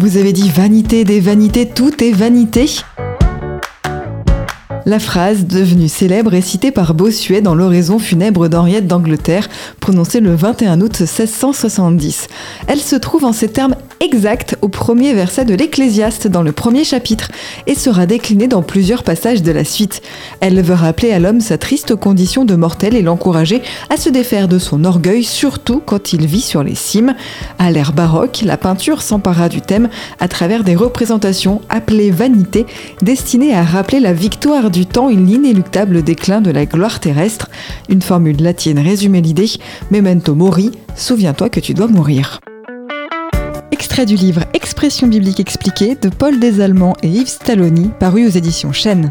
Vous avez dit vanité des vanités, tout est vanité la phrase, devenue célèbre, est citée par Bossuet dans l'oraison funèbre d'Henriette d'Angleterre, prononcée le 21 août 1670. Elle se trouve en ces termes exacts au premier verset de l'Ecclésiaste dans le premier chapitre et sera déclinée dans plusieurs passages de la suite. Elle veut rappeler à l'homme sa triste condition de mortel et l'encourager à se défaire de son orgueil, surtout quand il vit sur les cimes. À l'ère baroque, la peinture s'empara du thème à travers des représentations appelées vanité, destinées à rappeler la victoire du temps et l'inéluctable déclin de la gloire terrestre. Une formule latine résumait l'idée Memento mori, souviens-toi que tu dois mourir. Extrait du livre Expression biblique expliquée de Paul Desallemands et Yves Stalloni, paru aux éditions Chênes.